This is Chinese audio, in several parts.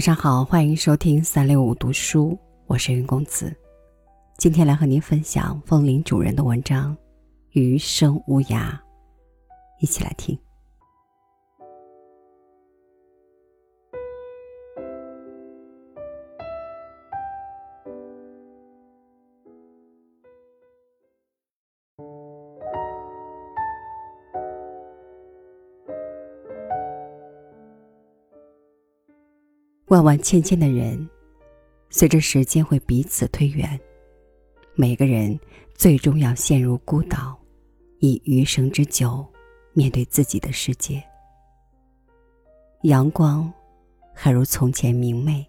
晚上好，欢迎收听三六五读书，我是云公子。今天来和您分享风铃主人的文章《余生无涯》，一起来听。万万千千的人，随着时间会彼此推远，每个人最终要陷入孤岛，以余生之久面对自己的世界。阳光还如从前明媚，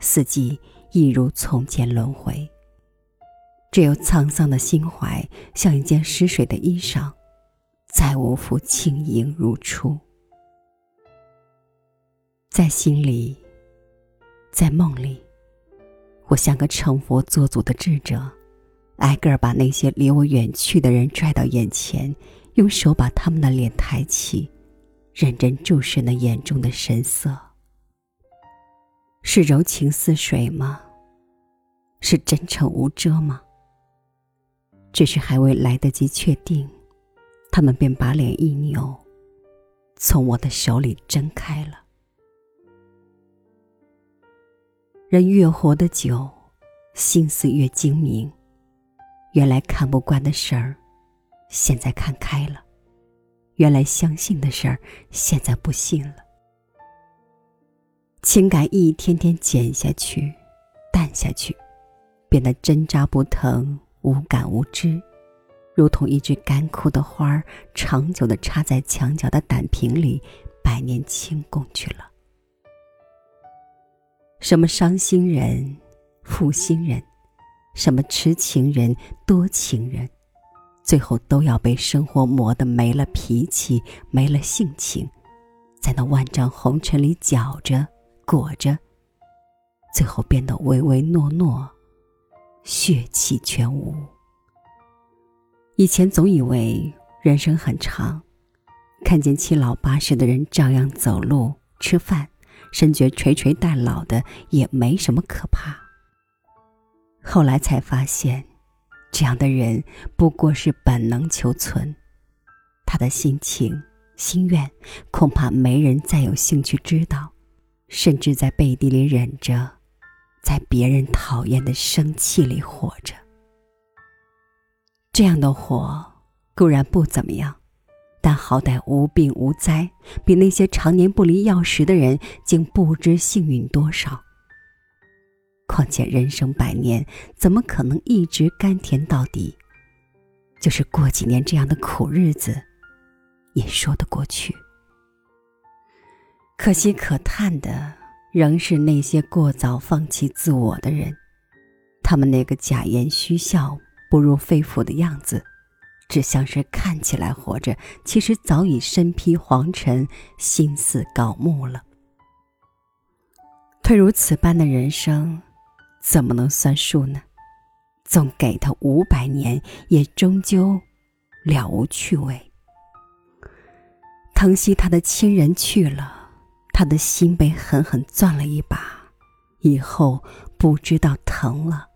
四季亦如从前轮回。只有沧桑的心怀，像一件湿水的衣裳，再无复轻盈如初。在心里，在梦里，我像个成佛做祖的智者，挨个儿把那些离我远去的人拽到眼前，用手把他们的脸抬起，认真注视那眼中的神色。是柔情似水吗？是真诚无遮吗？只是还未来得及确定，他们便把脸一扭，从我的手里挣开了。人越活得久，心思越精明。原来看不惯的事儿，现在看开了；原来相信的事儿，现在不信了。情感一天天减下去，淡下去，变得针扎不疼，无感无知，如同一枝干枯的花儿，长久的插在墙角的胆瓶里，百年清供去了。什么伤心人、负心人，什么痴情人、多情人，最后都要被生活磨得没了脾气、没了性情，在那万丈红尘里搅着、裹着，最后变得唯唯诺诺，血气全无。以前总以为人生很长，看见七老八十的人照样走路、吃饭。深觉垂垂待老的也没什么可怕。后来才发现，这样的人不过是本能求存，他的心情、心愿恐怕没人再有兴趣知道，甚至在背地里忍着，在别人讨厌的生气里活着。这样的活固然不怎么样。但好歹无病无灾，比那些常年不离药石的人竟不知幸运多少。况且人生百年，怎么可能一直甘甜到底？就是过几年这样的苦日子，也说得过去。可惜可叹的，仍是那些过早放弃自我的人，他们那个假言虚笑、不入肺腑的样子。只像是看起来活着，其实早已身披黄尘，心似槁木了。退如此般的人生，怎么能算数呢？纵给他五百年，也终究了无趣味。疼惜他的亲人去了，他的心被狠狠攥了一把，以后不知道疼了。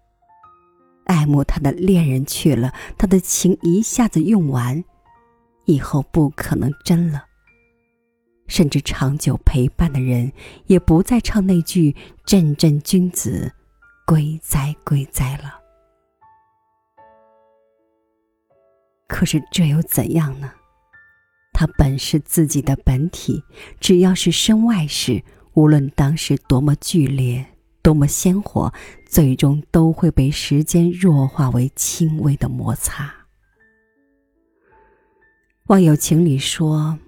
爱慕他的恋人去了，他的情一下子用完，以后不可能真了。甚至长久陪伴的人，也不再唱那句“阵阵君子，归哉归哉”了。可是这又怎样呢？他本是自己的本体，只要是身外事，无论当时多么剧烈。多么鲜活，最终都会被时间弱化为轻微的摩擦。往有情里说，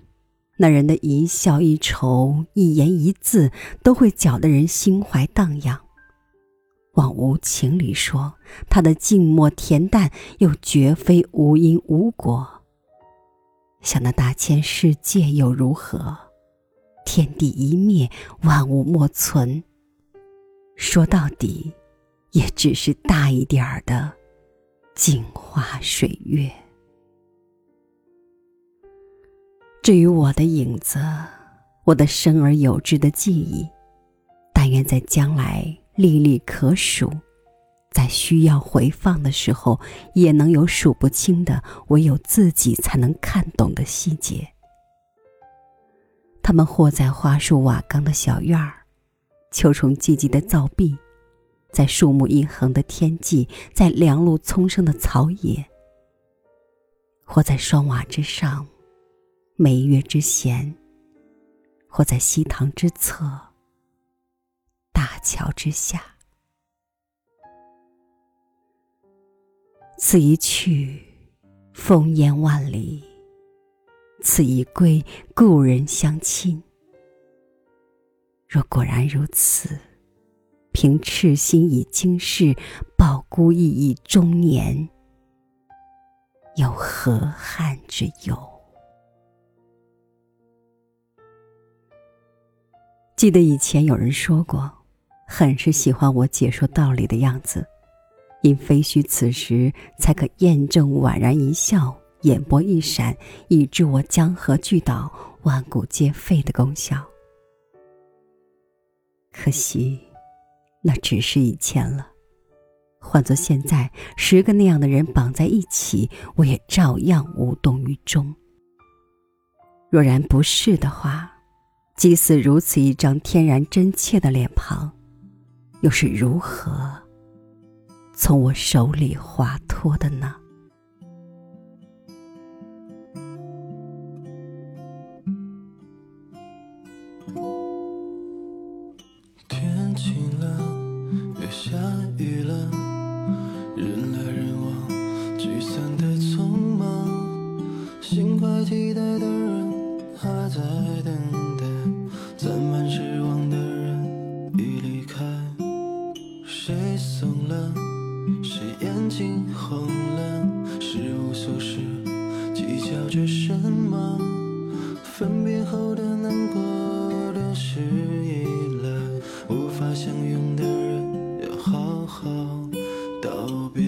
那人的一笑一愁、一言一字，都会搅得人心怀荡漾；往无情里说，他的静默恬淡，又绝非无因无果。想那大千世界又如何？天地一灭，万物莫存。说到底，也只是大一点儿的镜花水月。至于我的影子，我的生而有之的记忆，但愿在将来历历可数，在需要回放的时候，也能有数不清的唯有自己才能看懂的细节。他们或在花树瓦岗的小院儿，秋虫寂寂的灶壁，在树木一横的天际，在凉露丛生的草野，或在双瓦之上，每月之弦，或在西塘之侧，大桥之下。此一去，烽烟万里。此一归，故人相亲。若果然如此，凭赤心以经世，抱孤意以终年，有何憾之有？记得以前有人说过，很是喜欢我解说道理的样子，因非须此时才可验证宛然一笑。眼波一闪，以致我江河巨倒，万古皆废的功效。可惜，那只是以前了。换做现在，十个那样的人绑在一起，我也照样无动于衷。若然不是的话，即似如此一张天然真切的脸庞，又是如何从我手里滑脱的呢？晴了，又下雨了，人来人往，聚散的匆忙，心怀期待的人还在等待，攒满失望的人已离开，谁怂了，谁眼睛红了？相拥的人要好好道别。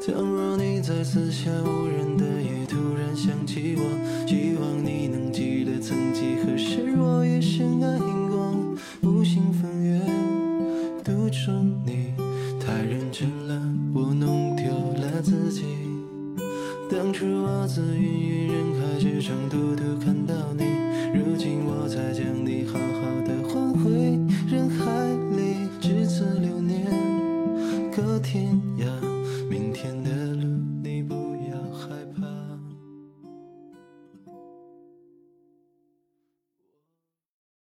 倘若你在四下无人的夜突然想起我，希望你能记得曾几何时我也深爱过。无心翻阅，独钟你太认真了，我弄丢了自己。当初我自芸芸人海之中独独